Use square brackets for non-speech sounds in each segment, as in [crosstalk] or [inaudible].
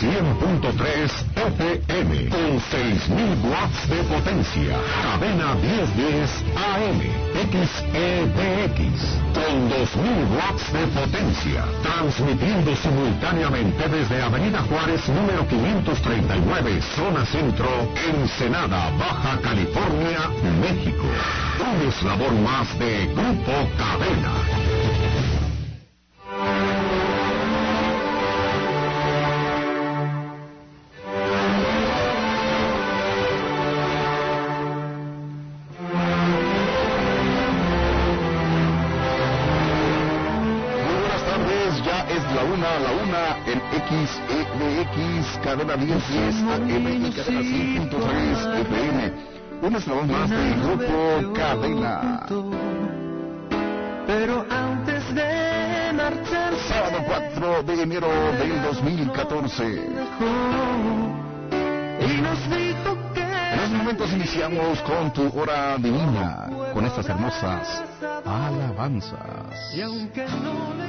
100.3 FM con 6.000 watts de potencia. Cadena 1010 AM. XEDX con 2.000 watts de potencia. Transmitiendo simultáneamente desde Avenida Juárez número 539, zona centro, Ensenada, Baja California, México. Un eslabón más de Grupo Cadena. XEDX, cadena 1010 AM y cadena 100.3 FM. Un eslabón más del grupo Cadena. Pero antes de marchar, sábado 4 de enero del 2014. Y nos dijo que en estos momentos iniciamos con tu hora divina, con estas hermosas alabanzas. Y aunque no le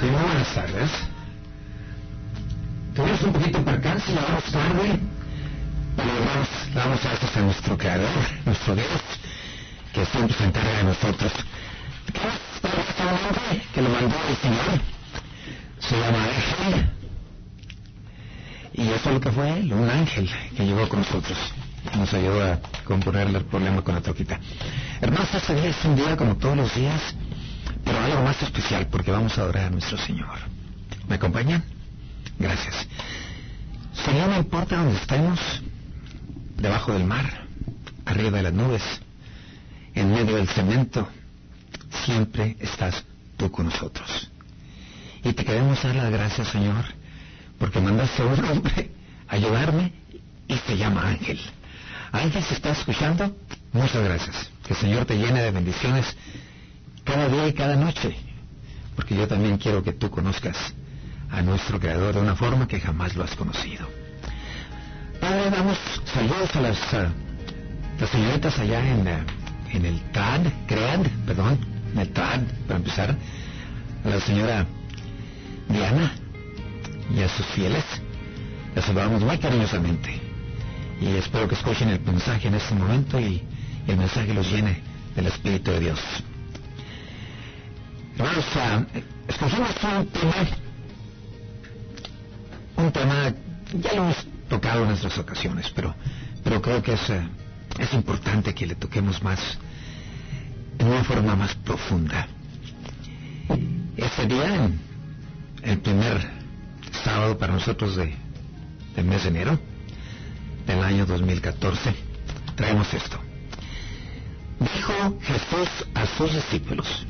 Sí, buenas tardes. Tuvimos un poquito percance, vamos tarde, pero vamos, damos gracias a nuestro Creador, nuestro Dios, que siempre se encarga de nosotros que lo mandó el Señor se llama Ángel. Y eso es lo que fue él, un ángel que llegó con nosotros. Nos ayudó a componer el problema con la troquita. Hermanos, este día es un día como todos los días, pero algo más especial porque vamos a adorar a nuestro Señor. ¿Me acompañan? Gracias. Señor, no importa donde estemos, debajo del mar, arriba de las nubes, en medio del cemento, siempre estás tú con nosotros. Y te queremos dar las gracias, Señor, porque mandaste a un hombre a ayudarme y se llama Ángel. Ángel, se está escuchando, muchas gracias. Que el Señor te llene de bendiciones cada día y cada noche, porque yo también quiero que tú conozcas a nuestro Creador de una forma que jamás lo has conocido. Padre, damos saludos a las, las señoritas allá en, en el TAD, CREAD, perdón, Netrán, para empezar, a la señora Diana y a sus fieles. Les saludamos muy cariñosamente. Y espero que escuchen el mensaje en este momento y, el mensaje los llene del Espíritu de Dios. Uh, escogimos un tema, un tema, ya lo hemos tocado en nuestras ocasiones, pero, pero creo que es, uh, es importante que le toquemos más de una forma más profunda. Este día, el primer sábado para nosotros de, del mes de enero del año 2014, traemos esto. Dijo Jesús a sus discípulos,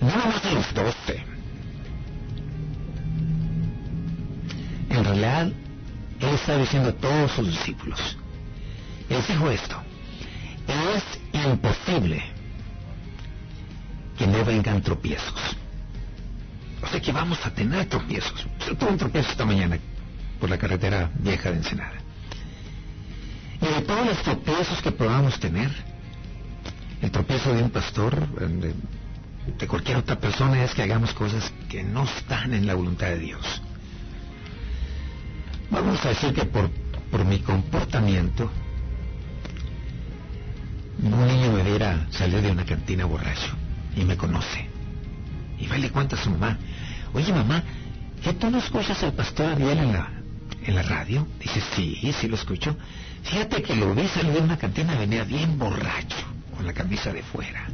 nada más a los doce. En realidad, Él está diciendo a todos sus discípulos. Él dijo esto, es imposible que no vengan tropiezos. O sea que vamos a tener tropiezos. Yo tuve un tropiezo esta mañana por la carretera vieja de Ensenada. Y de todos los tropiezos que podamos tener, el tropiezo de un pastor, de, cualquier otra persona, es que hagamos cosas que no están en la voluntad de Dios. Vamos a decir que por, por mi comportamiento, un niño me viera salir de una cantina borracho y me conoce. Y va y le cuenta a su mamá, oye mamá, ¿qué tú no escuchas al pastor Ariel en la, en la radio? Dice, sí, sí lo escucho. Fíjate que lo vi salir de una cantina, venía bien borracho, con la camisa de fuera.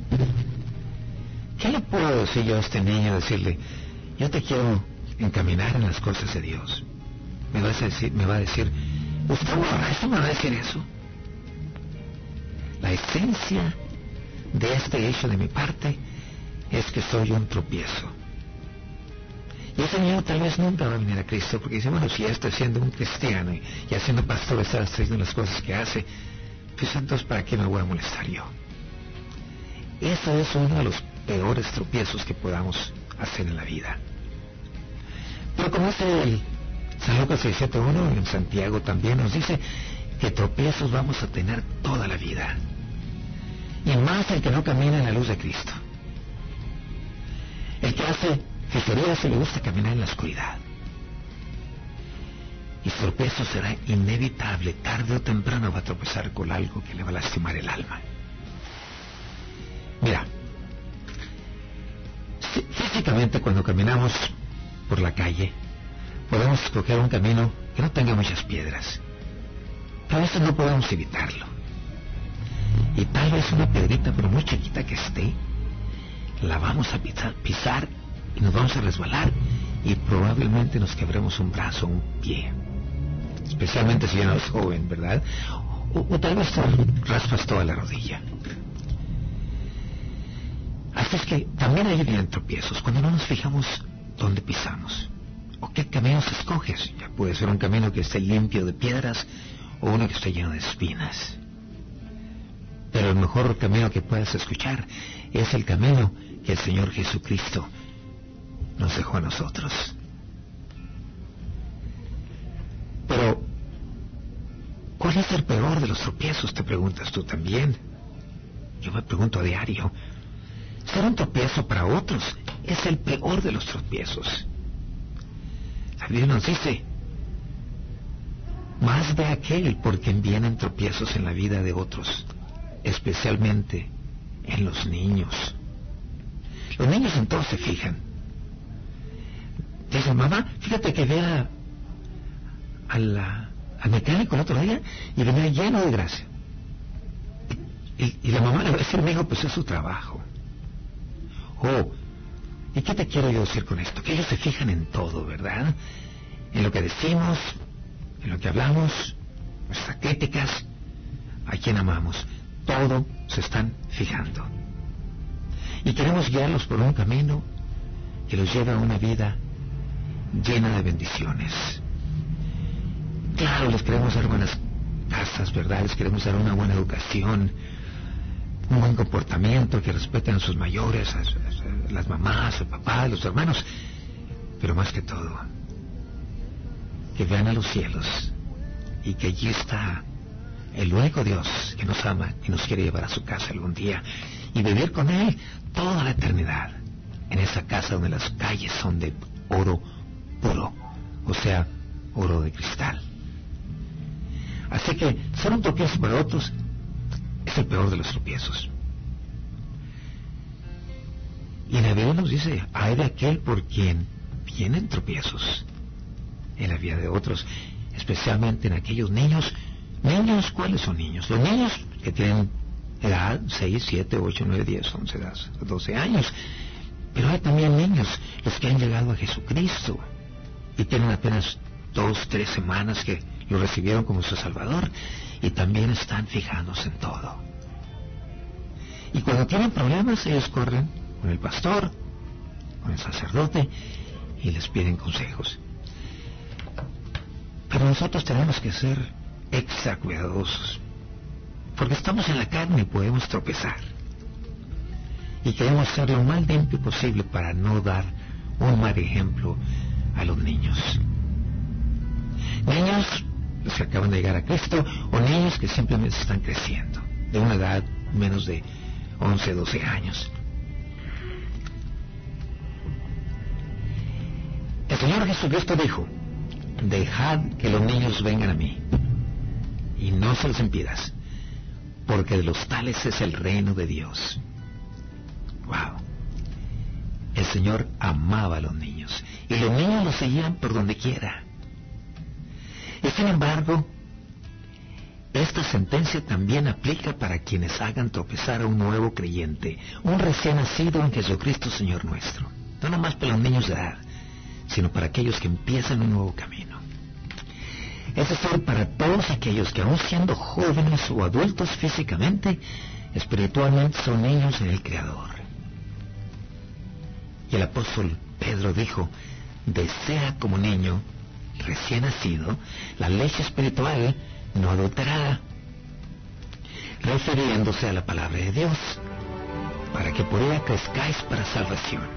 ¿Qué le puedo decir yo a este niño? Decirle, yo te quiero encaminar en las cosas de Dios. Me vas a decir, me va a decir, ¿usted me va a decir eso? La esencia de este hecho de mi parte es que soy un tropiezo. Y ese niño tal vez nunca va a venir a Cristo porque dice, bueno, si ya está siendo un cristiano y, haciendo pastor está haciendo las cosas que hace, pues entonces ¿para qué me voy a molestar yo? Eso es uno de los peores tropiezos que podamos hacer en la vida. Pero como dice el San Lucas 671 en Santiago también nos dice que tropiezos vamos a tener toda la vida. Y más el que no camina en la luz de Cristo. El que hace fechorías se le gusta caminar en la oscuridad. Y su tropiezo será inevitable, tarde o temprano va a tropezar con algo que le va a lastimar el alma. Mira, físicamente cuando caminamos por la calle, podemos escoger un camino que no tenga muchas piedras. Pero a veces no podemos evitarlo. Y tal vez una piedrita, pero muy chiquita que esté, la vamos a pisar, pisar y nos vamos a resbalar y probablemente nos quebremos un brazo un pie. Especialmente si ya no eres joven, ¿verdad? O, o tal vez raspas toda la rodilla. Así es que también hay vienen tropiezos cuando no nos fijamos dónde pisamos o qué caminos escoges. Ya puede ser un camino que esté limpio de piedras o uno que esté lleno de espinas. Pero el mejor camino que puedas escuchar es el camino que el Señor Jesucristo nos dejó a nosotros. Pero, ¿cuál es el peor de los tropiezos? Te preguntas tú también. Yo me pregunto a diario. Ser un tropiezo para otros es el peor de los tropiezos. La Biblia nos dice, más de aquel por quien vienen tropiezos en la vida de otros, especialmente en los niños. Los niños en todo se fijan. Dicen, mamá, fíjate que vea al mecánico el otro día y venía lleno de gracia. Y, la mamá le va a decir, hijo, pues es su trabajo. Oh, ¿y qué te quiero yo decir con esto? Que ellos se fijan en todo, ¿verdad? En lo que decimos, en lo que hablamos, nuestras críticas, a quien amamos. Todo se están fijando. Y queremos guiarlos por un camino que los lleva a una vida llena de bendiciones. Claro, les queremos dar buenas casas, ¿verdad? Les queremos dar una buena educación, un buen comportamiento, que respeten a sus mayores, a las mamás, al papá, los hermanos, pero más que todo, que vean a los cielos y que allí está el único Dios que nos ama y nos quiere llevar a su casa algún día y vivir con Él toda la eternidad en esa casa donde las calles son de oro puro, o sea, oro de cristal. Así que ser un tropiezo para otros es el peor de los tropiezos. Y la Biblia nos dice, hay de aquel por quien vienen tropiezos en la vida de otros, especialmente en aquellos niños. Niños, ¿cuáles son niños? Los niños que tienen edad 6, 7, 8, 9, 10, 11, 12 años. Pero hay también niños, los que han llegado a Jesucristo y tienen apenas dos, tres semanas que lo recibieron como su Salvador y también están fijándose en todo. Y cuando tienen problemas, ellos corren con el pastor, con el sacerdote y les piden consejos. Pero nosotros tenemos que ser extra cuidadosos, porque estamos en la carne y podemos tropezar. Y queremos ser lo más limpio posible para no dar un mal ejemplo a los niños. Niños que acaban de llegar a Cristo o niños que simplemente están creciendo, de una edad menos de 11, 12 años. El Señor Jesucristo dijo, dejad que los niños vengan a mí y no se los impidas, porque de los tales es el reino de Dios. Wow. El Señor amaba a los niños y los niños lo seguían por donde quiera. Y sin embargo, esta sentencia también aplica para quienes hagan tropezar a un nuevo creyente, un recién nacido en Jesucristo Señor nuestro. No nomás para los niños de edad, sino para aquellos que empiezan un nuevo camino. Es decir, para todos aquellos que aún siendo jóvenes o adultos físicamente, espiritualmente son niños en el Creador. Y el apóstol Pedro dijo, desea como niño recién nacido la leche espiritual no adulterada, refiriéndose a la palabra de Dios, para que por ella crezcáis para salvación.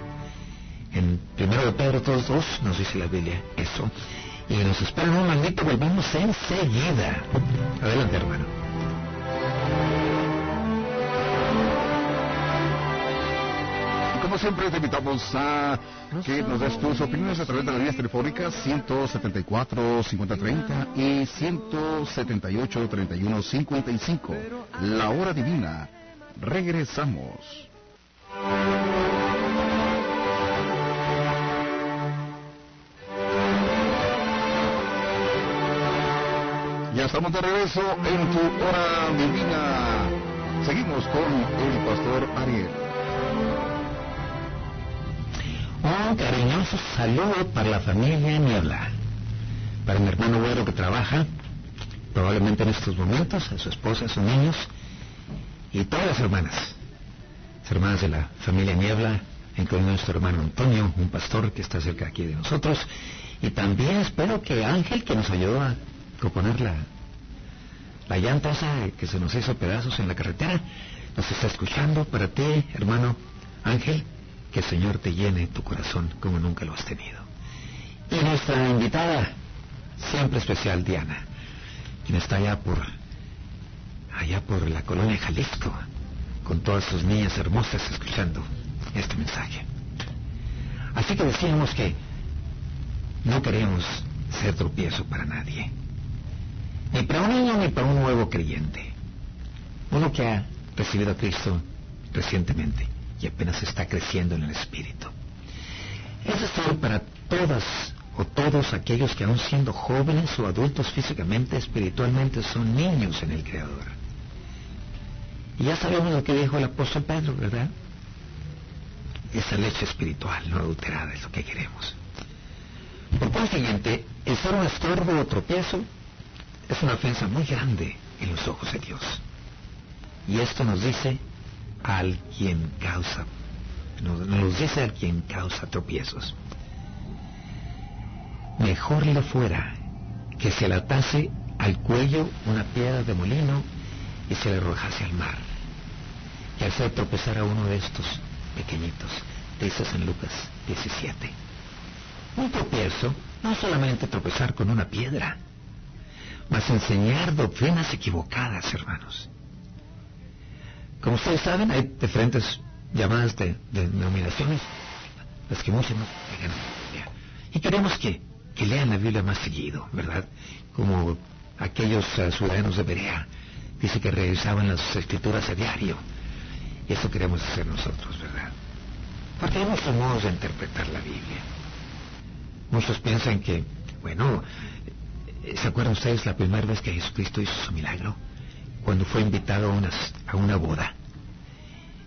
En primero de Pedro 2.2 nos dice la Biblia eso. Y nos espera un maldito, volvemos enseguida. Adelante, hermano. Como siempre, te invitamos a que nos des tus opiniones a través de las líneas telefónicas 174-5030 y 178-3155. La hora divina. Regresamos. Estamos de regreso en tu hora divina. Seguimos con el pastor Ariel. Un cariñoso saludo para la familia Niebla, para mi hermano Güero que trabaja, probablemente en estos momentos, a su esposa, a sus niños, y todas las hermanas, hermanas de la familia Niebla, incluyendo nuestro hermano Antonio, un pastor que está cerca aquí de nosotros, y también espero que Ángel, que nos ayudó a componer la, la llanta esa que se nos hizo pedazos en la carretera, nos está escuchando para ti, hermano Ángel, que el Señor te llene tu corazón como nunca lo has tenido. Y nuestra invitada, siempre especial, Diana, quien está allá por, allá por la colonia Jalisco, con todas sus niñas hermosas escuchando este mensaje. Así que decíamos que no queremos ser tropiezo para nadie, ni para un niño ni para un nuevo creyente, uno que ha recibido a Cristo recientemente y apenas está creciendo en el espíritu. Es decir, para todas o todos aquellos que aún siendo jóvenes o adultos físicamente, espiritualmente, son niños en el Creador. Y ya sabemos lo que dijo el apóstol Pedro, ¿verdad? Esa leche espiritual no adulterada es lo que queremos. Por consiguiente, el ser un estorbo o tropiezo es una ofensa muy grande en los ojos de Dios. Y esto nos dice al quien causa, nos, dice al quien causa tropiezos. Mejor le fuera que se le atase al cuello una piedra de molino y se le arrojase al mar. Y hacer tropezar a uno de estos pequeñitos, dice San Lucas 17. Un tropiezo no solamente tropezar con una piedra, mas enseñar doctrinas equivocadas, hermanos. Como ustedes saben, hay diferentes llamadas de, de denominaciones, las que muchos no Biblia. Y queremos que, que lean la Biblia más seguido, ¿verdad? Como aquellos uh, ciudadanos de Berea, dice que revisaban las escrituras a diario. Y eso queremos hacer nosotros, ¿verdad? Porque hay muchos modos de interpretar la Biblia. Muchos piensan que, bueno, ¿se acuerdan ustedes la primera vez que Jesucristo hizo su milagro? cuando fue invitado a una, a una boda.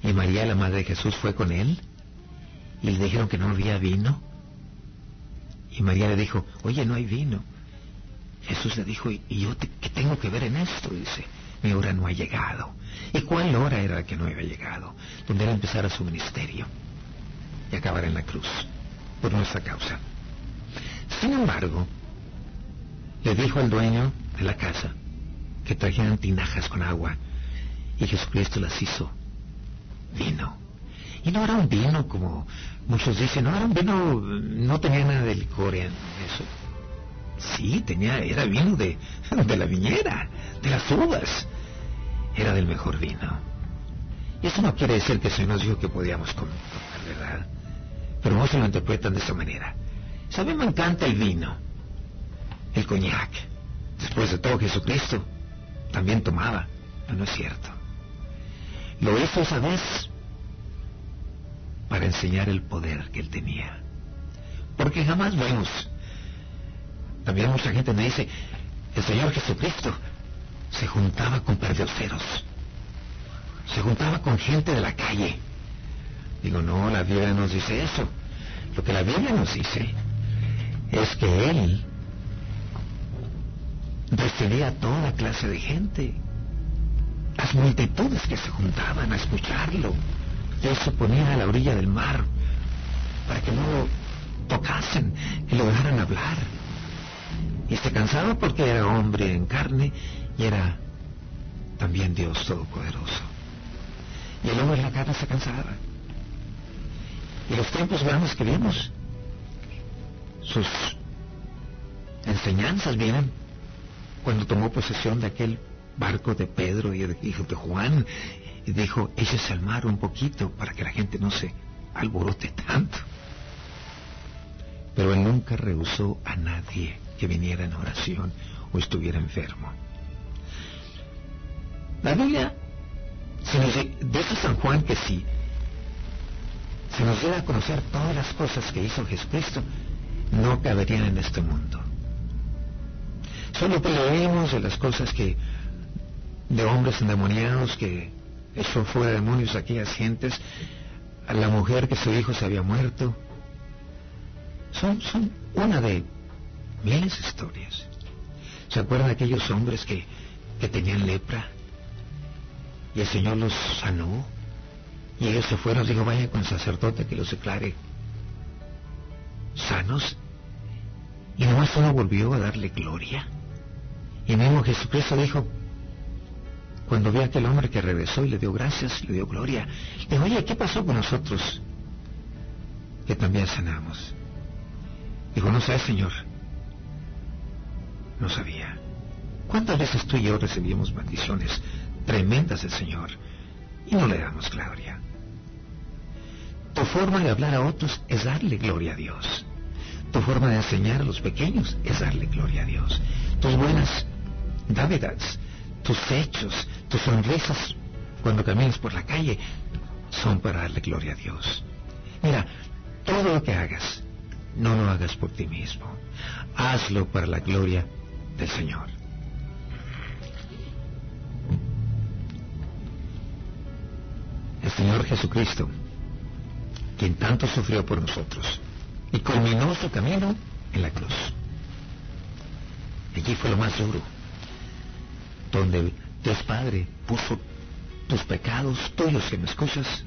Y María, la madre de Jesús, fue con él y le dijeron que no había vino. Y María le dijo, oye, no hay vino. Jesús le dijo, ¿y yo qué tengo que ver en esto? Dice, mi hora no ha llegado. ¿Y cuál hora era la que no había llegado? Donde era empezar su ministerio y acabar en la cruz por nuestra causa. Sin embargo, le dijo al dueño de la casa, que trajeran tinajas con agua y Jesucristo las hizo vino. Y no era un vino como muchos dicen, no era un vino, no tenía nada de licor en eso. Sí, tenía, era vino de, de la viñera, de las uvas. Era del mejor vino. Y eso no quiere decir que Señor nos dijo que podíamos comer, ¿verdad? Pero muchos lo interpretan de esa manera. ¿Saben? Me encanta el vino, el coñac. Después de todo, Jesucristo también tomaba no es cierto. Lo hizo esa vez para enseñar el poder que él tenía. Porque jamás vemos. También mucha gente me dice, el Señor Jesucristo se juntaba con perdioseros. Se juntaba con gente de la calle. Digo, no, la Biblia nos dice eso. Lo que la Biblia nos dice es que Él recibía a toda clase de gente. Las multitudes que se juntaban a escucharlo. Él se ponía a la orilla del mar para que no lo tocasen y lo dejaran hablar. Y se cansaba porque era hombre en carne y era también Dios Todopoderoso. Y el hombre en la carne se cansaba. Y los tiempos grandes que vimos, sus enseñanzas vienen cuando tomó posesión de aquel barco de Pedro y de, de Juan y dijo, échese al mar un poquito para que la gente no se alborote tanto. Pero él nunca rehusó a nadie que viniera en oración o estuviera enfermo. La Biblia se nos dice San Juan que si se nos diera a conocer todas las cosas que hizo Jesucristo, no caberían en este mundo. Solo leemos de las cosas que de hombres endemoniados que echó fuera demonios a aquellas gentes, a la mujer que su hijo se había muerto. Son, son una de miles historias. ¿Se acuerdan de aquellos hombres que, que tenían lepra? Y el Señor los sanó. Y ellos se fueron, dijo, vaya con el sacerdote que los declare sanos. Y nomás uno volvió a darle gloria. Y mismo Jesucristo dijo, cuando vio a aquel hombre que regresó y le dio gracias, le dio gloria, le dijo, oye, ¿qué pasó con nosotros? Que también sanamos. Dijo, no sé, Señor. No sabía. ¿Cuántas veces tú y yo recibimos maldiciones tremendas del Señor y no le damos gloria? Tu forma de hablar a otros es darle gloria a Dios. Tu forma de enseñar a los pequeños es darle gloria a Dios. Tus buenas dávidas, tus hechos, tus sonrisas cuando caminas por la calle son para darle gloria a Dios. Mira, todo lo que hagas, no lo hagas por ti mismo. Hazlo para la gloria del Señor. El Señor Jesucristo, quien tanto sufrió por nosotros, y culminó su camino en la cruz. Allí fue lo más duro, donde Dios Padre puso tus pecados tuyos que me escuchas,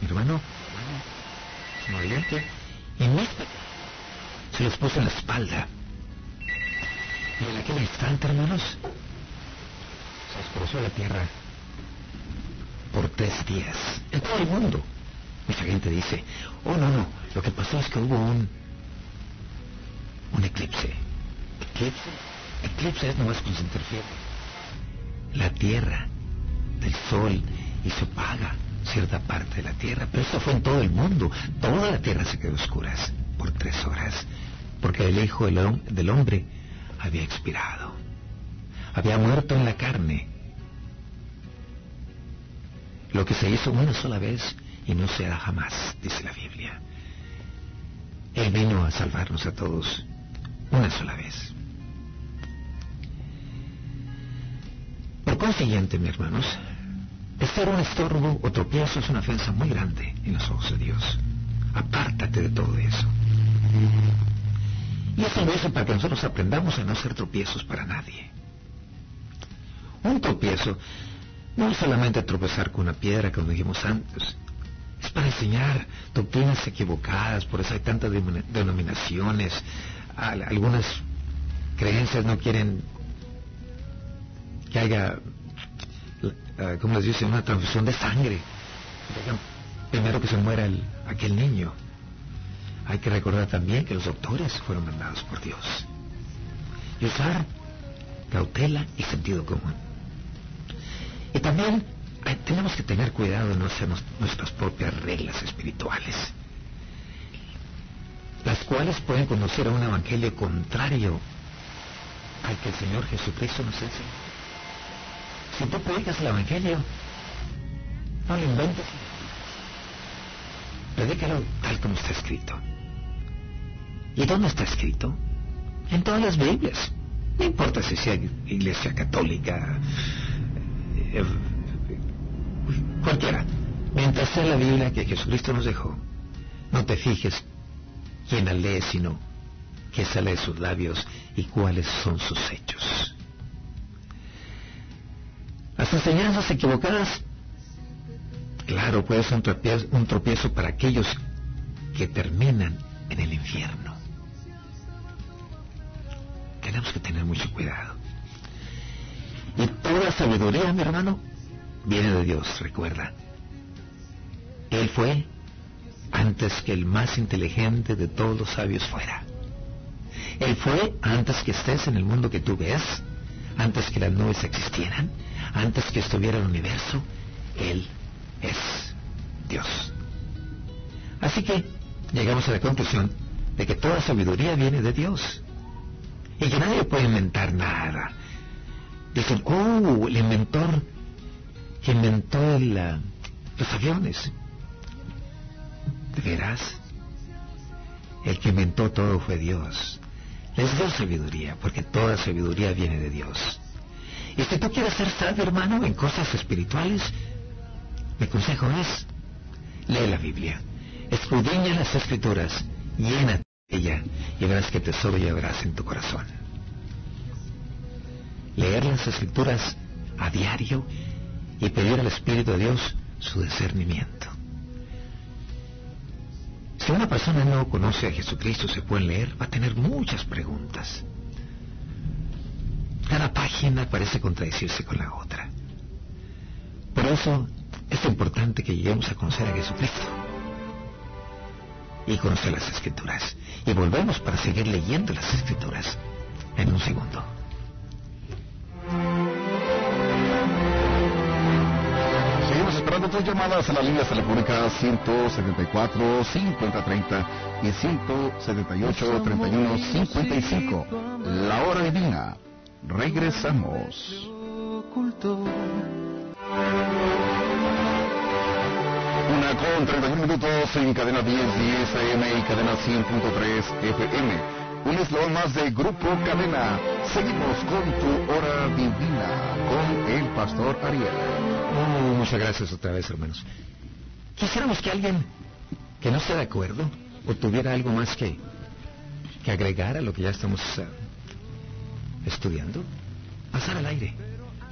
mi hermano, oyente, y mis pecados se los puso en la espalda. Y en aquel instante, hermanos, se esforzó la tierra por tres días, en todo el mundo. Mucha gente dice, oh no, no, lo que pasó es que hubo un, un eclipse. ¿Eclipse? Eclipse es nomás cuando se interfiere. La tierra del sol y se apaga cierta parte de la tierra, pero eso fue en todo el mundo. Toda la tierra se quedó oscuras por tres horas, porque el Hijo del Hombre había expirado, había muerto en la carne. Lo que se hizo una sola vez y no se hará jamás, dice la Biblia. Él vino a salvarnos a todos una sola vez. Por consiguiente, mis hermanos, estar un estorbo o tropiezo es una ofensa muy grande en los ojos de Dios. Apártate de todo eso. Y eso lo para que nosotros aprendamos a no hacer tropiezos para nadie. Un tropiezo no es solamente tropezar con una piedra, como dijimos antes. Es para enseñar doctrinas equivocadas, por eso hay tantas denominaciones. Algunas creencias no quieren que haya, eh, como les dice, una transfusión de sangre. Primero que se muera aquel niño. Hay que recordar también que los doctores fueron mandados por Dios. Y usar cautela y sentido común. Y también tenemos que tener cuidado de no hacer nuestras propias reglas espirituales, las cuales pueden conducir a un evangelio contrario al que el Señor Jesucristo nos enseña. Si tú predicas el Evangelio, no lo inventes. Predícalo tal como está escrito. ¿Y dónde está escrito? En todas las Biblias. No importa si sea iglesia católica, eh, cualquiera. Mientras sea la Biblia que Jesucristo nos dejó, no te fijes quién la lee, sino qué sale de sus labios y cuáles son sus hechos. Las enseñanzas equivocadas, claro, puede ser un tropiezo, para aquellos que terminan en el infierno. Tenemos que tener mucho cuidado. Y toda sabiduría, mi hermano, viene de Dios, recuerda. Él fue antes que el más inteligente de todos los sabios fuera. Él fue antes que estés en el mundo que tú ves, antes que las nubes existieran, antes que estuviera el universo. Él es Dios. Así que llegamos a la conclusión de que toda sabiduría viene de Dios. Y que nadie puede inventar nada. Dicen, oh, el inventor que inventó los aviones. ¿De veras? El que inventó todo fue Dios. Les dio sabiduría, porque toda sabiduría viene de Dios. Y si tú quieres ser sabio, hermano, en cosas espirituales, mi consejo es, lee la Biblia, escudriña las escrituras, llena ella, y verás qué tesoro llevarás en tu corazón. Leer las escrituras a diario y pedir al Espíritu de Dios su discernimiento. Si una persona no conoce a Jesucristo, se puede leer, va a tener muchas preguntas. Cada página parece contradecirse con la otra. Por eso es importante que lleguemos a conocer a Jesucristo y conocer las escrituras. Y volvemos para seguir leyendo las escrituras en un segundo. esperando tus llamadas a la línea telefónica 174 5030 y 178 31 55. La hora divina. Regresamos. Una con 31 minutos en cadena 10, 10 AM y cadena 100.3 FM un eslabón más de Grupo Cadena. Seguimos con tu hora divina con el pastor Ariel. Oh, muchas gracias otra vez, hermanos. Quisiéramos que alguien que no esté de acuerdo o tuviera algo más que, que agregar a lo que ya estamos uh, estudiando, pasar al aire.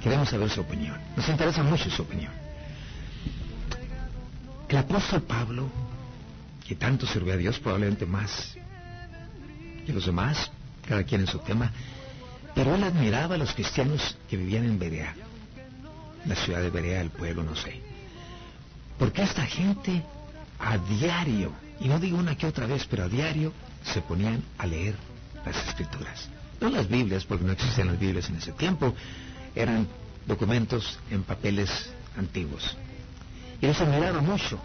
Queremos saber su opinión. Nos interesa mucho su opinión. El apóstol Pablo, que tanto sirvió a Dios, probablemente más y los demás, cada quien en su tema. Pero él admiraba a los cristianos que vivían en Berea, la ciudad de Berea, el pueblo, no sé. Porque esta gente a diario, y no digo una que otra vez, pero a diario se ponían a leer las escrituras. No las Biblias, porque no existían las Biblias en ese tiempo, eran documentos en papeles antiguos. Y los admiraba mucho.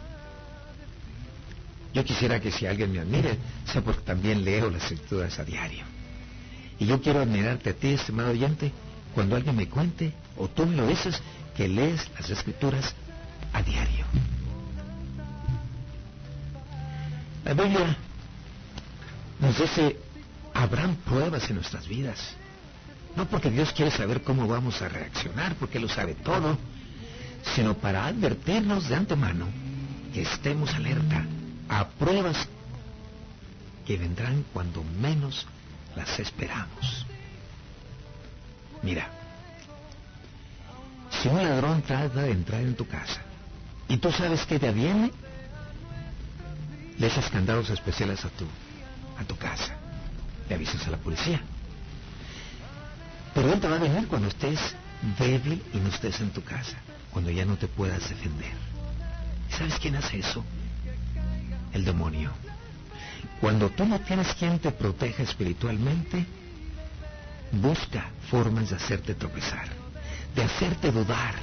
Yo quisiera que si alguien me admire, sea porque también leo las escrituras a diario. Y yo quiero admirarte a ti, estimado oyente, cuando alguien me cuente, o tú me lo dices, que lees las escrituras a diario. La Biblia nos dice, habrán pruebas en nuestras vidas. No porque Dios quiere saber cómo vamos a reaccionar, porque lo sabe todo, sino para advertirnos de antemano que estemos alerta a pruebas que vendrán cuando menos las esperamos. Mira, si un ladrón trata de entrar en tu casa y tú sabes que te viene, le candados especiales a tu, a tu casa. Le avisas a la policía. Pero él te va a venir cuando estés débil y no estés en tu casa, cuando ya no te puedas defender. ¿Sabes quién hace eso? el demonio. Cuando tú no tienes quien te proteja espiritualmente, busca formas de hacerte tropezar, de hacerte dudar.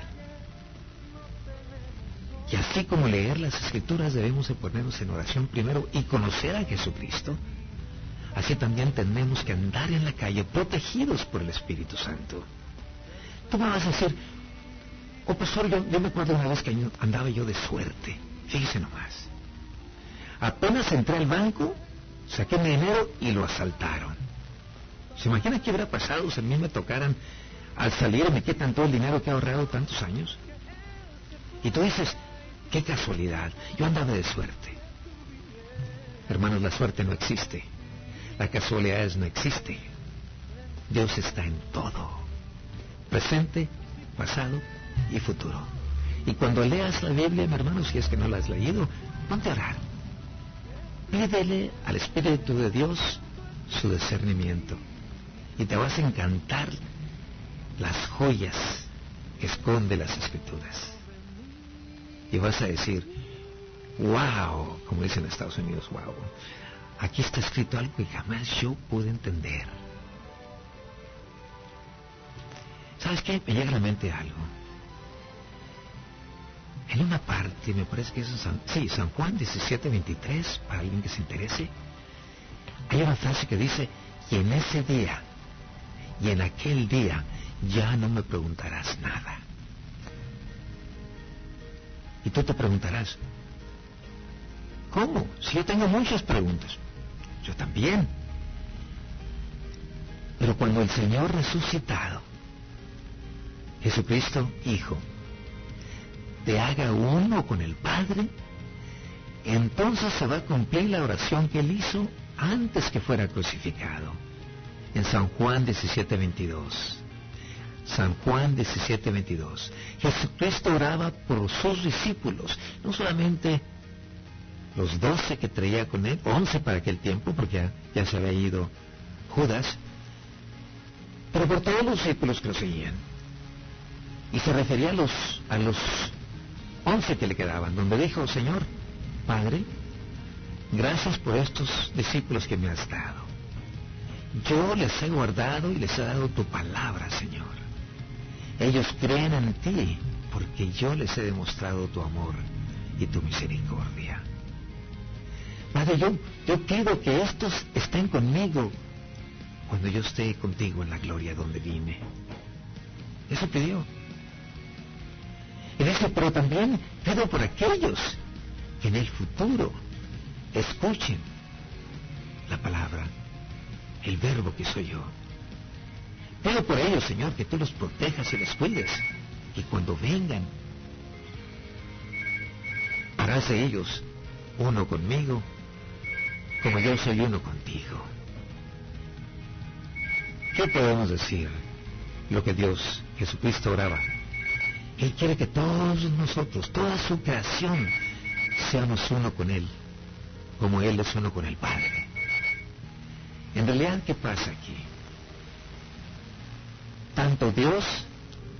Y así como leer las escrituras debemos de ponernos en oración primero y conocer a Jesucristo, así también tenemos que andar en la calle protegidos por el Espíritu Santo. Tú me vas a decir, Oh, pastor, yo, me acuerdo una vez que andaba yo de suerte. Fíjese nomás. Apenas entré al banco, saqué mi dinero y lo asaltaron. ¿Se imagina qué hubiera pasado si a mí me tocaran al salir me quitan todo el dinero que he ahorrado tantos años? Y tú dices, qué casualidad, yo andaba de suerte. Hermanos, la suerte no existe. La casualidad no existe. Dios está en todo. Presente, pasado y futuro. Y cuando leas la Biblia, mi hermano, si es que no la has leído, ponte a orar. Pídele al Espíritu de Dios su discernimiento. Y te vas a encantar las joyas que esconde las Escrituras. Y vas a decir, wow, como dicen en Estados Unidos, wow, aquí está escrito algo que jamás yo pude entender. ¿Sabes qué? Me llega a la mente algo. En una parte, me parece que es San, sí, San Juan 17:23, para alguien que se interese, hay una frase que dice, y en ese día, y en aquel día, ya no me preguntarás nada. Y tú te preguntarás, ¿cómo? Si yo tengo muchas preguntas. Yo también. Pero cuando el Señor resucitado, Jesucristo Hijo, te haga uno con el Padre, entonces se va a cumplir la oración que él hizo antes que fuera crucificado. En San Juan 17:22. San Juan 17:22. Jesucristo oraba por sus discípulos, no solamente los doce que traía con él, once para aquel tiempo, porque ya, ya, se había ido Judas, pero por todos los discípulos que lo seguían. Y se refería a los, a los once que le quedaban, donde dijo, Señor, Padre, gracias por estos discípulos que me has dado. Yo les he guardado y les he dado tu palabra, Señor. Ellos creen en ti porque yo les he demostrado tu amor y tu misericordia. Padre, yo, yo pido que estos estén conmigo cuando yo esté contigo en la gloria donde vine. Eso pidió. Y dice, pero también pido por aquellos que en el futuro escuchen la palabra, el verbo que soy yo. Pido por ellos, Señor, que tú los protejas y los cuides. Y cuando vengan, harás de ellos uno conmigo, como yo soy uno contigo. ¿Qué podemos decir? Lo que Dios, Jesucristo, oraba él quiere que todos nosotros, toda su creación, seamos uno con Él, como Él es uno con el Padre. En realidad, ¿qué pasa aquí? Tanto Dios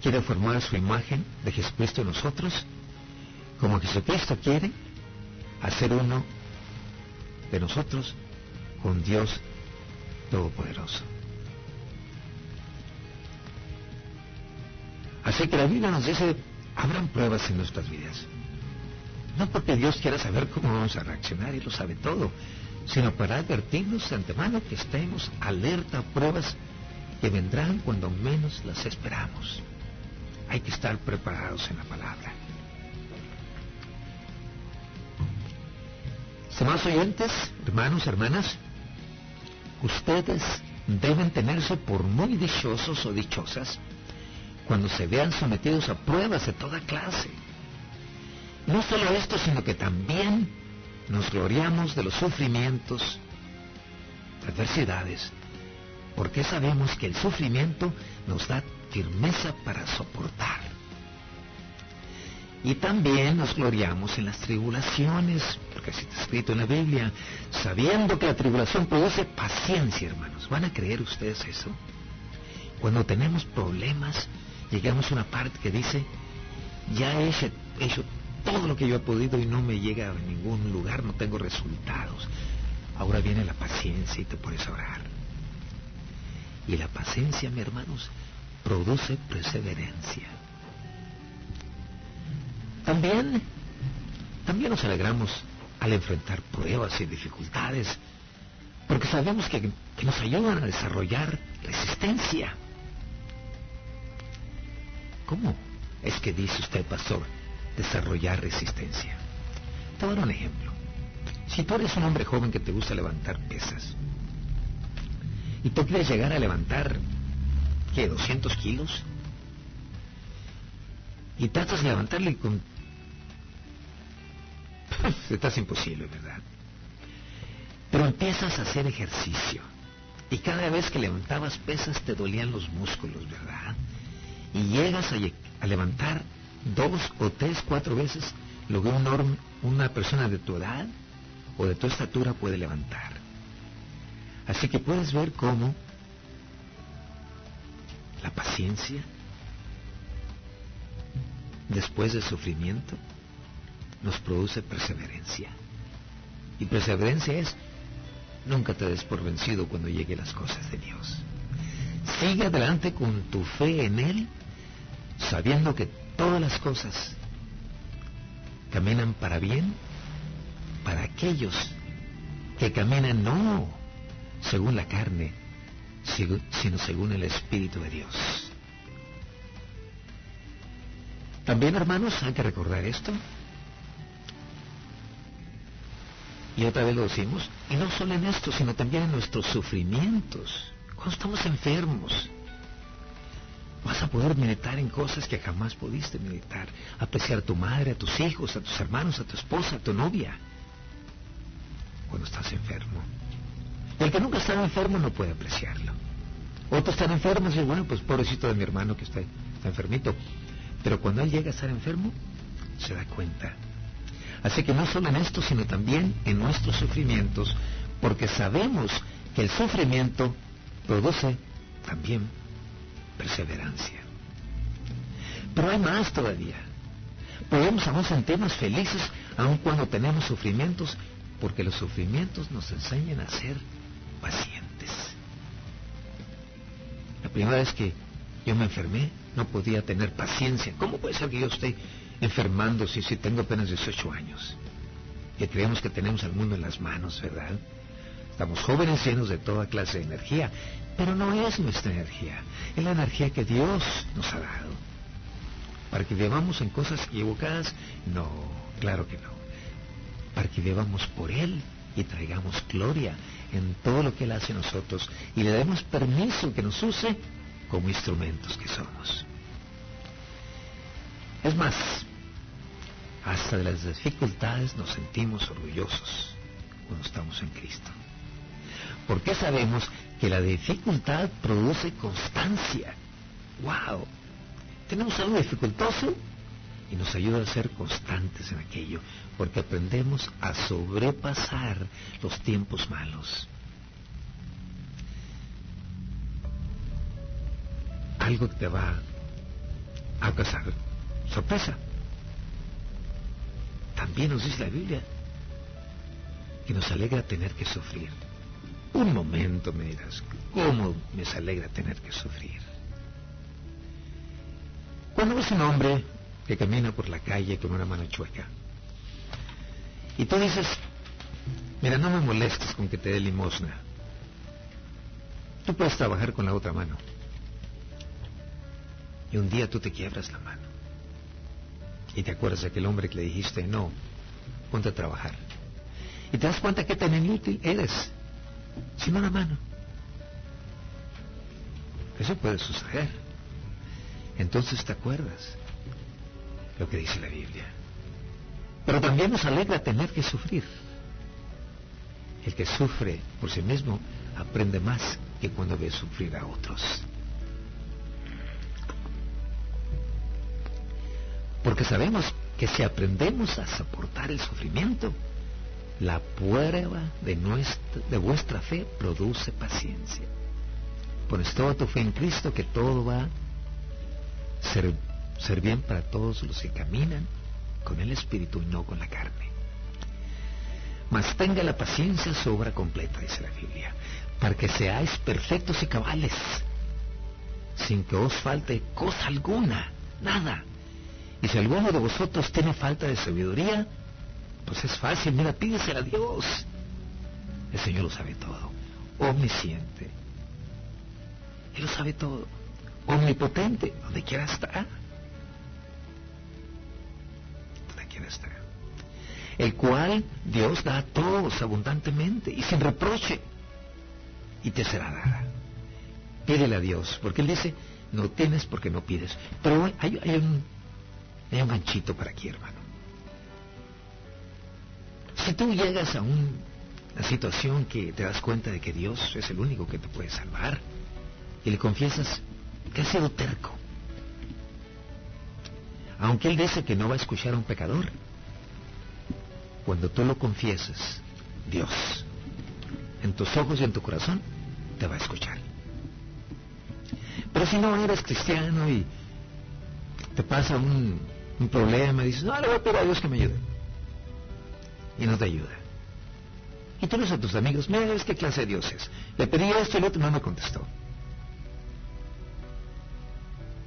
quiere formar su imagen de Jesucristo en nosotros, como Jesucristo quiere hacer uno de nosotros con Dios Todopoderoso. Así que la Biblia nos dice, habrán pruebas en nuestras vidas. No porque Dios quiera saber cómo vamos a reaccionar y lo sabe todo, sino para advertirnos de antemano que estemos alerta a pruebas que vendrán cuando menos las esperamos. Hay que estar preparados en la palabra. Estimados oyentes, hermanos, hermanas, ustedes deben tenerse por muy dichosos o dichosas cuando se vean sometidos a pruebas de toda clase. No solo esto, sino que también nos gloriamos de los sufrimientos, adversidades, porque sabemos que el sufrimiento nos da firmeza para soportar. Y también nos gloriamos en las tribulaciones, porque así está escrito en la Biblia, sabiendo que la tribulación produce paciencia, hermanos. ¿Van a creer ustedes eso? Cuando tenemos problemas, llegamos a una parte que dice, ya he hecho, todo lo que yo he podido y no me llega a ningún lugar, no tengo resultados. Ahora viene la paciencia y te puedes orar. Y la paciencia, mis hermanos, produce perseverancia. También, también nos alegramos al enfrentar pruebas y dificultades, porque sabemos que, que nos ayudan a desarrollar resistencia. ¿Cómo? es que dice usted, pastor, desarrollar resistencia. Te voy a dar un ejemplo. Si tú eres un hombre joven que te gusta levantar pesas y tú quieres llegar a levantar, ¿qué? ¿200 kilos? Y tratas de levantarle con... [laughs] Estás imposible, ¿verdad? Pero empiezas a hacer ejercicio. Y cada vez que levantabas pesas te dolían los músculos, ¿verdad? Y llegas a, levantar dos o tres, cuatro veces lo que un una persona de tu edad o de tu estatura puede levantar. Así que puedes ver cómo la paciencia, después del sufrimiento, nos produce perseverancia. Y perseverancia es, nunca te des por vencido cuando lleguen las cosas de Dios. Sigue adelante con tu fe en Él, sabiendo que todas las cosas caminan para bien para aquellos que caminan no según la carne, sino según el Espíritu de Dios. También, hermanos, hay que recordar esto. Y otra vez lo decimos, y no solo en esto, sino también en nuestros sufrimientos. Cuando estamos enfermos, vas a poder meditar en cosas que jamás pudiste meditar. Apreciar a tu madre, a tus hijos, a tus hermanos, a tu esposa, a tu novia. Cuando estás enfermo. El que nunca está enfermo no puede apreciarlo. Otros están enfermos y bueno, pues pobrecito de mi hermano que está, está enfermito. Pero cuando él llega a estar enfermo, se da cuenta. Así que no solo en esto, sino también en nuestros sufrimientos, porque sabemos que el sufrimiento produce también perseverancia. Pero hay más todavía. Podemos aún sentirnos felices aun cuando tenemos sufrimientos, porque los sufrimientos nos enseñan a ser pacientes. La primera vez que yo me enfermé, no podía tener paciencia. ¿Cómo puede ser que yo esté enfermando si, tengo apenas 18 años? Y creemos que tenemos al mundo en las manos, ¿verdad? Estamos jóvenes llenos de toda clase de energía, pero no es nuestra energía, es la energía que Dios nos ha dado. Para que vivamos en cosas equivocadas, no, claro que no. Para que vivamos por Él y traigamos gloria en todo lo que Él hace en nosotros y le demos permiso que nos use como instrumentos que somos. Es más, hasta de las dificultades nos sentimos orgullosos cuando estamos en Cristo. Porque sabemos que la dificultad produce constancia. ¡Wow! Tenemos algo dificultoso y nos ayuda a ser constantes en aquello, porque aprendemos a sobrepasar los tiempos malos. algo que te va a causar sorpresa. También nos dice la Biblia que nos alegra tener que sufrir. Un momento me dirás, ¿cómo me alegra tener que sufrir? Cuando ves un hombre que camina por la calle con una mano chueca y tú dices, mira, no me molestes con que te dé limosna, tú puedes trabajar con la otra mano y un día tú te quiebras la mano. Y te acuerdas de aquel hombre que le dijiste, no, ponte a trabajar. Y te das cuenta que tan inútil eres, sin una mano. Eso puede suceder. Entonces te acuerdas lo que dice la Biblia. Pero también nos alegra tener que sufrir. El que sufre por sí mismo aprende más que cuando ve sufrir a otros. Sabemos que si aprendemos a soportar el sufrimiento, la prueba de, nuestra, vuestra fe produce paciencia. Pones toda tu fe en Cristo que todo va a ser, ser bien para todos los que caminan con el Espíritu y no con la carne. Mas tenga la paciencia su obra completa, dice la Biblia, para que seáis perfectos y cabales, sin que os falte cosa alguna, nada. Y si alguno de vosotros tiene falta de sabiduría, pues es fácil, mira, pídesela a Dios. El Señor lo sabe todo, omnisciente. Él lo sabe todo, omnipotente, donde quiera estar. nuestra, el cual Dios da a todos abundantemente y sin reproche, y te será dada. Pídele a Dios, porque Él dice, no tienes porque no pides. Pero hay, hay un, hay un ganchito para aquí, hermano. Si tú llegas a una situación que te das cuenta de que Dios es el único que te puede salvar y le confiesas que has sido terco, aunque Él dice que no va a escuchar a un pecador, cuando tú lo confiesas, Dios, en tus ojos y en tu corazón, te va a escuchar. Pero si no eres cristiano y te pasa un, problema, y dices, no, le voy a pedir a Dios que me ayude. Y no te ayuda. Y tú dices a tus amigos, mira, ¿qué clase de Dios es? Le pedí esto y el otro no me contestó.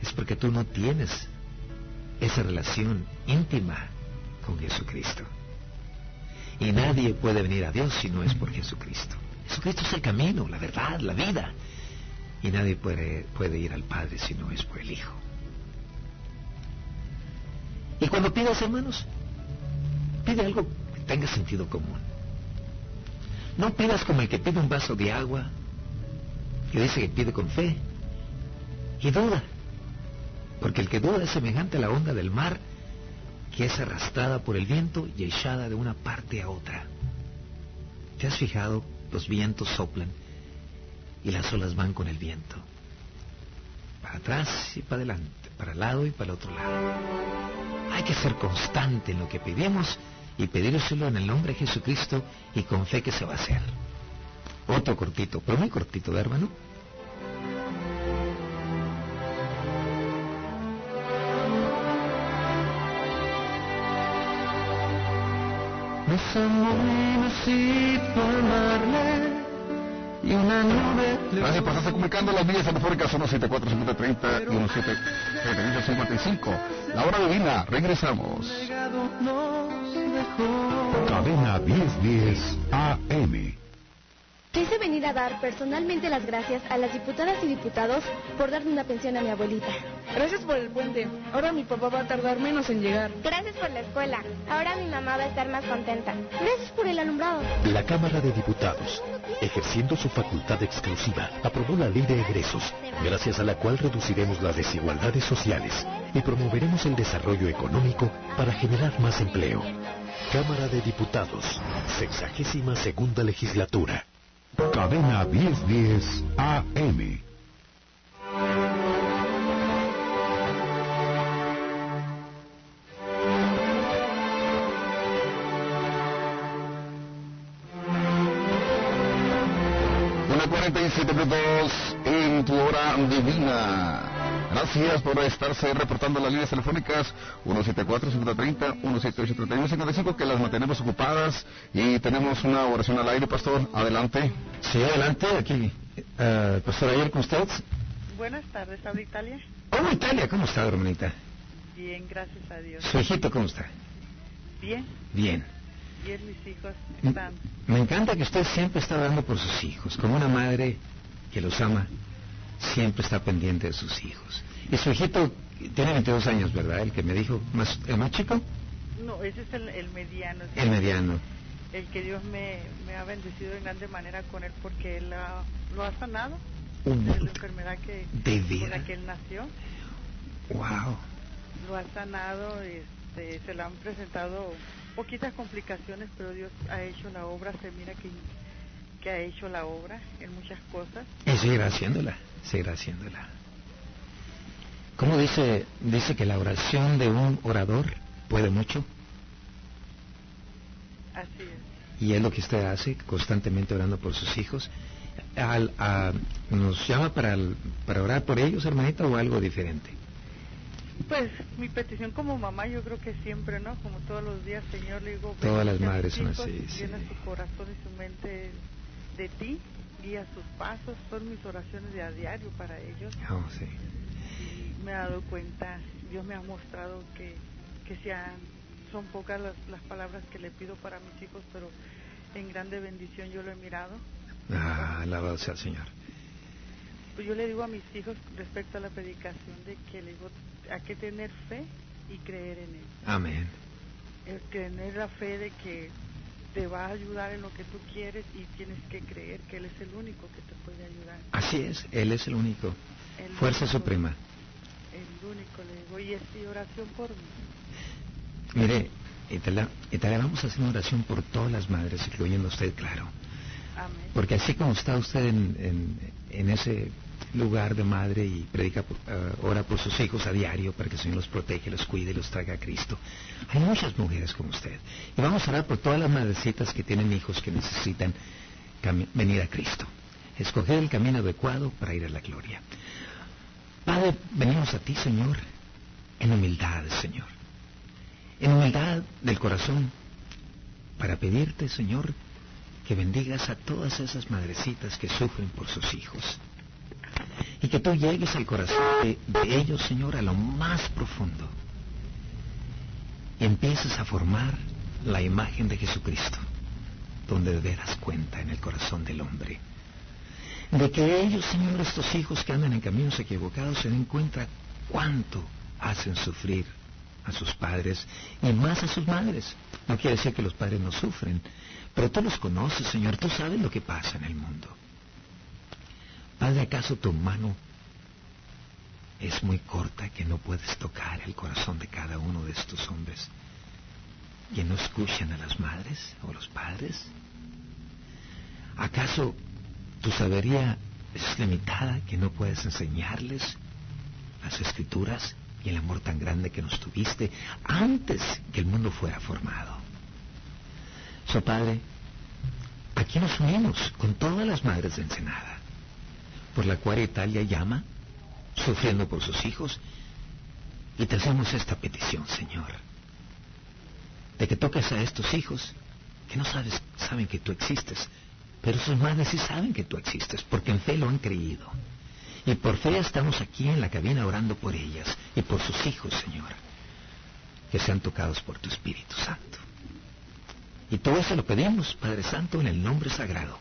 Es porque tú no tienes esa relación íntima con Jesucristo. Y nadie puede venir a Dios si no es por Jesucristo. Jesucristo es el camino, la verdad, la vida. Y nadie puede, puede ir al Padre si no es por el Hijo. Y cuando pidas, hermanos, pide algo que tenga sentido común. No pidas como el que pide un vaso de agua, que dice que pide con fe, y duda. Porque el que duda es semejante a la onda del mar, que es arrastrada por el viento y echada de una parte a otra. ¿Te has fijado? Los vientos soplan y las olas van con el viento. Para atrás y para adelante, para el lado y para el otro lado. Hay que ser constante en lo que pedimos y pedírselo en el nombre de Jesucristo y con fe que se va a hacer. Otro cortito, pero muy cortito, ¿de hermano? Y una nube. Gracias por estarse comunicando. Las líneas telefónicas son 174 y 173 La hora divina. Regresamos. Cadena 1010 AM. Quise venir a dar personalmente las gracias a las diputadas y diputados por darme una pensión a mi abuelita. Gracias por el puente. Ahora mi papá va a tardar menos en llegar. Gracias por la escuela. Ahora mi mamá va a estar más contenta. Gracias por el alumbrado. La Cámara de Diputados, ejerciendo su facultad exclusiva, aprobó la ley de egresos, gracias a la cual reduciremos las desigualdades sociales y promoveremos el desarrollo económico para generar más empleo. Cámara de Diputados, sexagésima segunda legislatura. Cadena 1010 AM. Una 47 minutos en tu hora divina. Gracias por estarse reportando las líneas telefónicas 174-5030, 178-3155, que las mantenemos ocupadas y tenemos una oración al aire, pastor. Adelante. Sí, adelante. Aquí, uh, pastor, ayer con usted. Buenas tardes, ¿habla Italia? Hola, Italia. ¿Cómo está, hermanita? Bien, gracias a Dios. ¿Su hijito cómo está? Bien. Bien. Bien, mis hijos están. Me encanta que usted siempre está dando por sus hijos, como una madre que los ama siempre está pendiente de sus hijos. Y su hijito tiene 22 años, ¿verdad? El que me dijo, más, ¿el más chico? No, ese es el, mediano. El mediano. El que Dios me, ha bendecido en grande manera con él porque él lo ha sanado de la enfermedad que, con la que él nació. Wow. Lo ha sanado, este, se le han presentado poquitas complicaciones, pero Dios ha hecho la obra, se mira que, que ha hecho la obra en muchas cosas. Y seguirá haciéndola seguir haciéndola. ¿Cómo dice, dice que la oración de un orador puede mucho? Así es. Y es lo que usted hace, constantemente orando por sus hijos. Al, ¿Nos llama para, para orar por ellos, hermanita, o algo diferente? Pues mi petición como mamá, yo creo que siempre, ¿no? Como todos los días, Señor, le digo... Todas las madres son así, sí. Su corazón y su mente de ti guía sus pasos, son mis oraciones de a diario para ellos. Oh, sí. Y me he dado cuenta, Dios me ha mostrado que, que sean, son pocas las, las palabras que le pido para mis hijos, pero en grande bendición yo lo he mirado. Ah, alabado sea el Señor. Pues yo le digo a mis hijos respecto a la predicación de que le digo, hay que tener fe y creer en Él. Amén. el tener la fe de que te va a ayudar en lo que tú quieres y tienes que creer que Él es el único que te puede ayudar. Así es, Él es el único. Fuerza Suprema. El único, le digo, y es oración por mí. Mire, y te, la, vamos a hacer una oración por todas las madres, incluyendo usted, claro. Amén. Porque así como está usted en, en, ese lugar de madre y predica, uh, ora por sus hijos a diario para que el Señor los protege, los cuide y los traiga a Cristo. Hay muchas mujeres como usted. Y vamos a orar por todas las madrecitas que tienen hijos que necesitan venir a Cristo. Escoger el camino adecuado para ir a la gloria. Padre, venimos a ti, Señor, en humildad, Señor. En humildad del corazón, para pedirte, Señor, que bendigas a todas esas madrecitas que sufren por sus hijos. Y que tú llegues al corazón de, ellos, Señor, a lo más profundo. Y empieces a formar la imagen de Jesucristo, donde de veras cuenta en el corazón del hombre de que ellos, Señor, estos hijos que andan en caminos equivocados, se den cuenta cuánto hacen sufrir a sus padres y más a sus madres. No quiere decir que los padres no sufren, pero tú los conoces, Señor, tú sabes lo que pasa en el mundo. ¿Acaso tu mano es muy corta que no puedes tocar el corazón de cada uno de estos hombres que no escuchan a las madres o los padres? ¿Acaso tu sabiduría es limitada que no puedes enseñarles las escrituras y el amor tan grande que nos tuviste antes que el mundo fuera formado. So, Padre, aquí nos unimos con todas las madres de Ensenada, por la cual Italia llama, sufriendo por sus hijos, y te hacemos esta petición, Señor, de que toques a estos hijos que no saben que tú existes, pero sus madres sí saben que tú existes, porque en fe lo han creído. Y por fe estamos aquí en la cabina orando por ellas y por sus hijos, Señor, que sean tocados por tu Espíritu Santo. Y todo eso lo pedimos, Padre Santo, en el nombre sagrado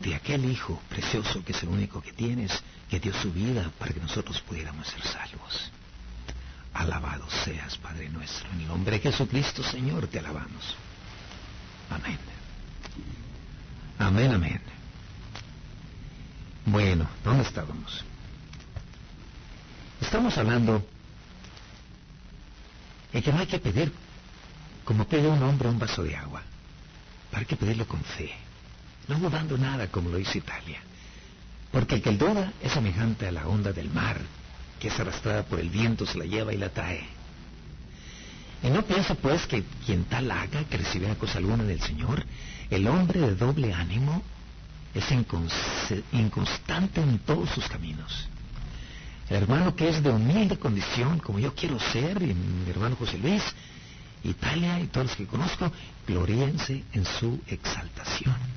de aquel Hijo precioso que es el único que tienes, que dio su vida para que nosotros pudiéramos ser salvos. Alabado seas, Padre nuestro. En el nombre de Jesucristo, Señor, te alabamos. Amén. Amén, amén. Bueno, ¿dónde estábamos? Estamos hablando de que no hay que pedir como pide un hombre un vaso de agua. Hay que pedirlo con fe, no dudando nada como lo hizo Italia. Porque el que duda es semejante a la onda del mar, que es arrastrada por el viento, se la lleva y la trae. Y no piensa pues que quien tal haga que recibiera cosa alguna del Señor, el hombre de doble ánimo es inconstante en todos sus caminos. El hermano que es de humilde condición, como yo quiero ser, y mi hermano José Luis, Italia y todos los que conozco, gloríense en su exaltación.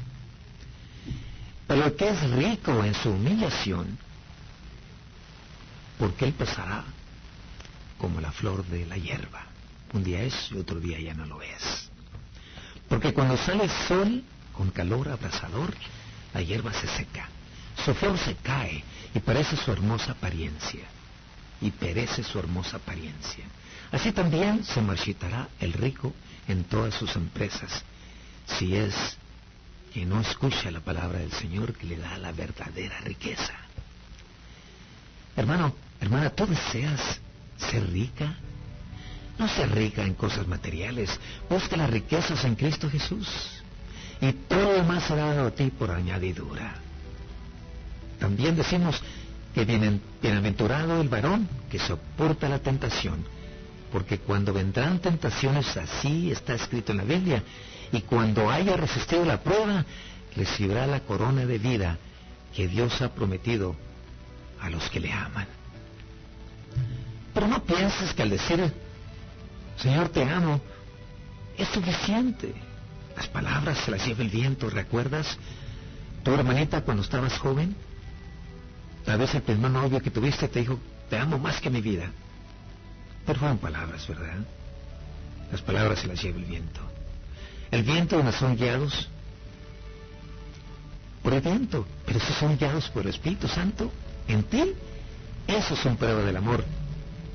Pero el que es rico en su humillación, porque él pasará como la flor de la hierba. Un día es y otro día ya no lo es. Porque cuando sale el sol con calor abrasador, la hierba se seca, su flor se cae y perece su hermosa apariencia. Y perece su hermosa apariencia. Así también se marchitará el rico en todas sus empresas, si es que no escucha la palabra del Señor que le da la verdadera riqueza. Hermano, hermana, ¿tú deseas ser rica? No ser rica en cosas materiales, busca las riquezas en Cristo Jesús y todo lo demás será dado a ti por añadidura. También decimos que bienaventurado el varón que soporta la tentación, porque cuando vendrán tentaciones así está escrito en la Biblia, y cuando haya resistido la prueba, recibirá la corona de vida que Dios ha prometido a los que le aman. Pero no pienses que al decir, Señor te amo, es suficiente. Las palabras se las lleva el viento, ¿recuerdas? Tu hermanita cuando estabas joven, tal vez el primer novio que tuviste te dijo, te amo más que mi vida. Pero fueron palabras, ¿verdad? Las palabras se las lleva el viento. El viento donde son guiados por el viento, pero esos son guiados por el Espíritu Santo en ti. Esos son pruebas del amor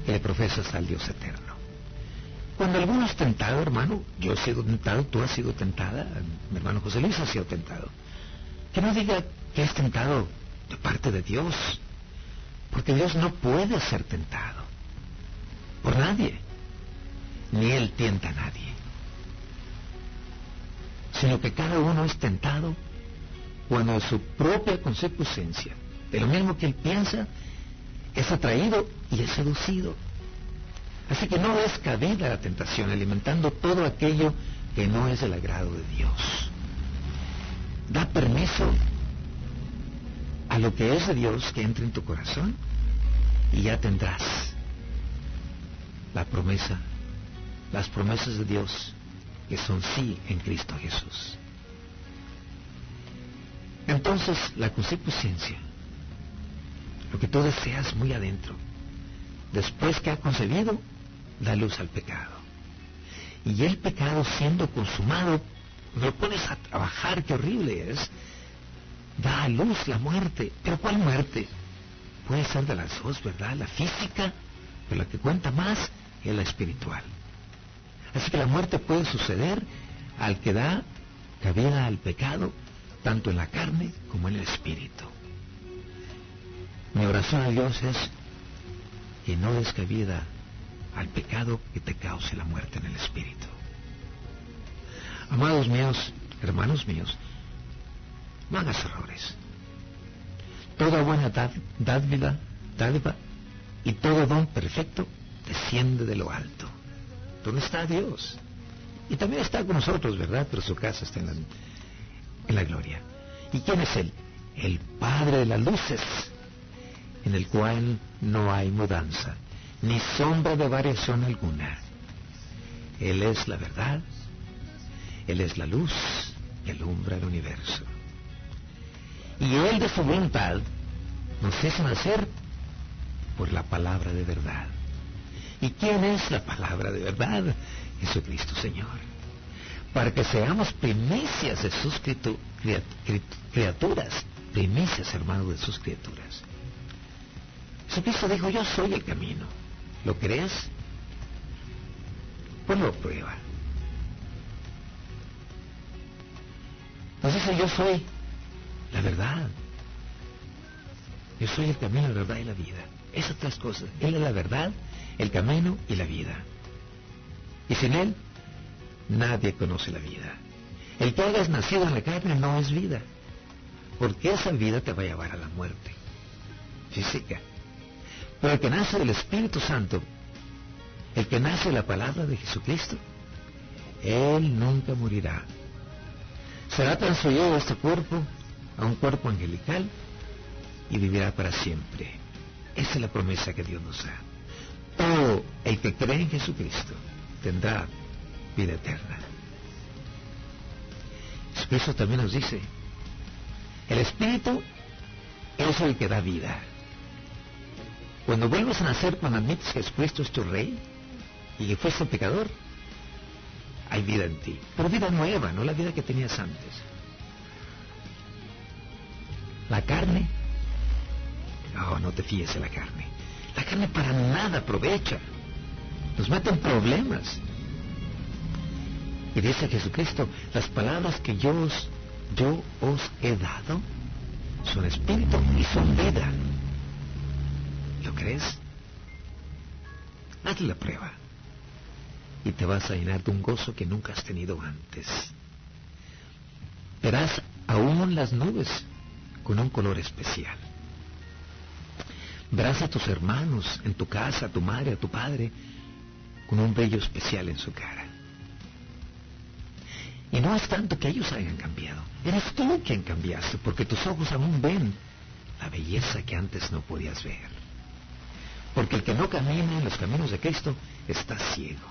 que le profesas al Dios eterno. Cuando alguno es tentado, hermano, yo he sido tentado, tú has sido tentada, mi hermano José Luis ha sido tentado. Que no diga que es tentado de parte de Dios, porque Dios no puede ser tentado por nadie, ni Él tienta a nadie, sino que cada uno es tentado cuando su propia consecuencia, de lo mismo que Él piensa, es atraído y es seducido. Así que no es cabida la tentación, alimentando todo aquello que no es del agrado de Dios. Da permiso a lo que es de Dios que entre en tu corazón y ya tendrás la promesa, las promesas de Dios que son sí en Cristo Jesús. Entonces la consecuencia, lo que tú deseas muy adentro, después que ha concebido, da luz al pecado. Y el pecado siendo consumado, lo pones a trabajar, qué horrible es, da a luz la muerte. ¿Pero cuál muerte? Puede ser de las dos, ¿verdad? La física, pero la que cuenta más es la espiritual. Así que la muerte puede suceder al que da cabida al pecado, tanto en la carne como en el espíritu. Mi oración a Dios es que no des cabida al pecado que te cause la muerte en el espíritu. Amados míos, hermanos míos, no hagas errores. Toda buena dádiva, dádiva y todo don perfecto desciende de lo alto. ¿Dónde está Dios? Y también está con nosotros, ¿verdad? Pero su casa está en la, en la gloria. ¿Y quién es Él? El Padre de las luces, en el cual no hay mudanza ni sombra de variación alguna. Él es la verdad, Él es la luz que alumbra el universo. Y Él de su voluntad nos hizo nacer por la palabra de verdad. ¿Y quién es la palabra de verdad? Jesucristo Señor. Para que seamos primicias de sus criaturas, primicias hermanos de sus criaturas. Jesucristo dijo, yo soy el camino. ¿Lo crees? Ponlo a prueba. Entonces yo soy la verdad. Yo soy el camino, la verdad y la vida. Esas tres cosas. Él es la verdad, el camino y la vida. Y sin Él, nadie conoce la vida. El que hayas nacido en la carne no es vida. Porque esa vida te va a llevar a la muerte física. Pero el que nace del Espíritu Santo, el que nace de la palabra de Jesucristo, él nunca morirá. Será transferido este cuerpo a un cuerpo angelical y vivirá para siempre. Esa es la promesa que Dios nos da. Todo el que cree en Jesucristo tendrá vida eterna. Jesucristo también nos dice, el Espíritu es el que da vida. Cuando vuelves a nacer, cuando admites que Jesucristo es tu rey y que fuiste pecador, hay vida en ti. Pero vida nueva, no la vida que tenías antes. La carne, no, no te fíes en la carne. La carne para nada aprovecha. Nos meten problemas. Y dice Jesucristo, las palabras que yo os, yo os he dado son espíritu y son vida. ¿Lo crees? Haz la prueba y te vas a llenar de un gozo que nunca has tenido antes. Verás aún las nubes con un color especial. Verás a tus hermanos en tu casa, a tu madre, a tu padre, con un brillo especial en su cara. Y no es tanto que ellos hayan cambiado, eres tú quien cambiaste, porque tus ojos aún ven la belleza que antes no podías ver. Porque el que no camina en los caminos de Cristo está ciego.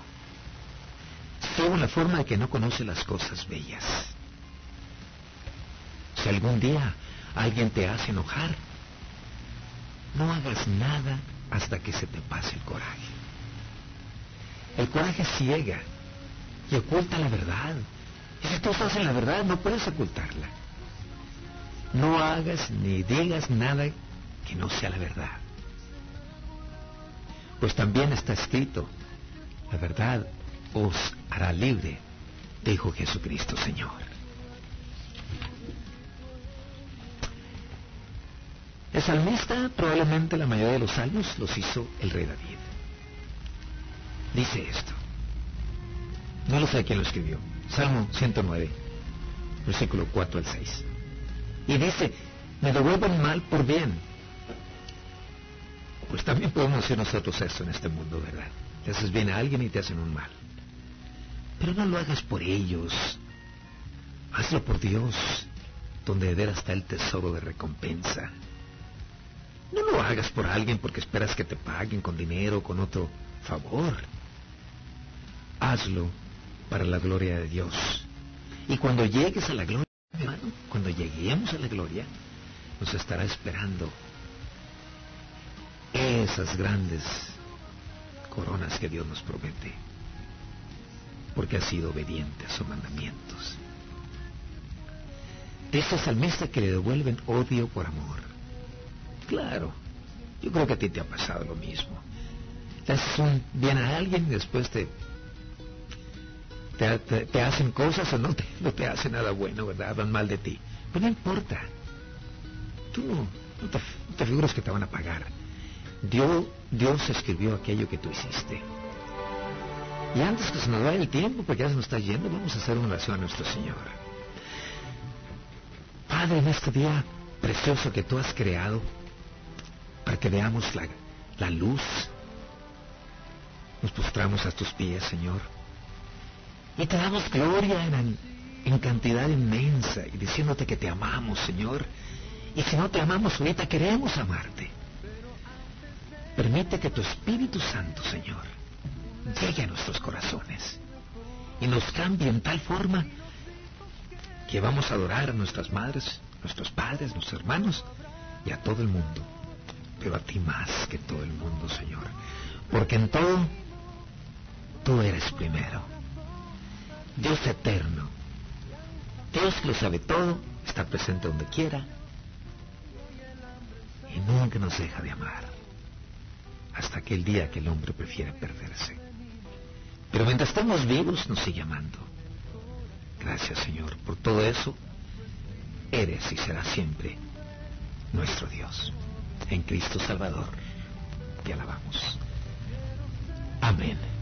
Ciego la forma de que no conoce las cosas bellas. Si algún día alguien te hace enojar, no hagas nada hasta que se te pase el coraje. El coraje ciega y oculta la verdad. Y si tú estás en la verdad, no puedes ocultarla. No hagas ni digas nada que no sea la verdad. Pues también está escrito, la verdad os hará libre, dijo Jesucristo Señor. El salmista, probablemente la mayoría de los salmos, los hizo el rey David. Dice esto. No lo sé quién lo escribió. Salmo 109, versículo 4 al 6. Y dice, me devuelven mal por bien. Pues también podemos decir nosotros eso en este mundo, ¿verdad? Te haces bien a alguien y te hacen un mal. Pero no lo hagas por ellos. Hazlo por Dios, donde de veras está el tesoro de recompensa. No lo hagas por alguien porque esperas que te paguen con dinero o con otro favor. Hazlo para la gloria de Dios. Y cuando llegues a la gloria, hermano, cuando lleguemos a la gloria, nos estará esperando esas grandes coronas que Dios nos promete, porque ha sido obediente a sus mandamientos. Ese salmista que le devuelven odio por amor. Claro, yo creo que a ti te ha pasado lo mismo. Te haces un bien a alguien y después te, te, hacen cosas o no te, no te hacen nada bueno, ¿verdad? Hablan mal de ti. Pues no importa. Tú no, te, figuras que te van a pagar. Dios, Dios escribió aquello que tú hiciste. Y antes que se nos vaya el tiempo, porque ya se nos está yendo, vamos a hacer una oración a nuestro Señor. Padre, en este día precioso que tú has creado, para que veamos la, luz. Nos postramos a tus pies, Señor. Y te damos gloria en, en cantidad inmensa y diciéndote que te amamos, Señor. Y si no te amamos ahorita, queremos amarte. Permite que tu Espíritu Santo, Señor, llegue a nuestros corazones y nos cambie en tal forma que vamos a adorar a nuestras madres, nuestros padres, nuestros hermanos y a todo el mundo pero a ti más que todo el mundo, Señor. Porque en todo, tú eres primero. Dios eterno. Dios lo sabe todo, está presente donde quiera y nunca nos deja de amar. Hasta aquel día que el hombre prefiere perderse. Pero mientras estamos vivos nos sigue amando. Gracias Señor por todo eso. Eres y serás siempre nuestro Dios en Cristo Salvador. Te alabamos. Amén.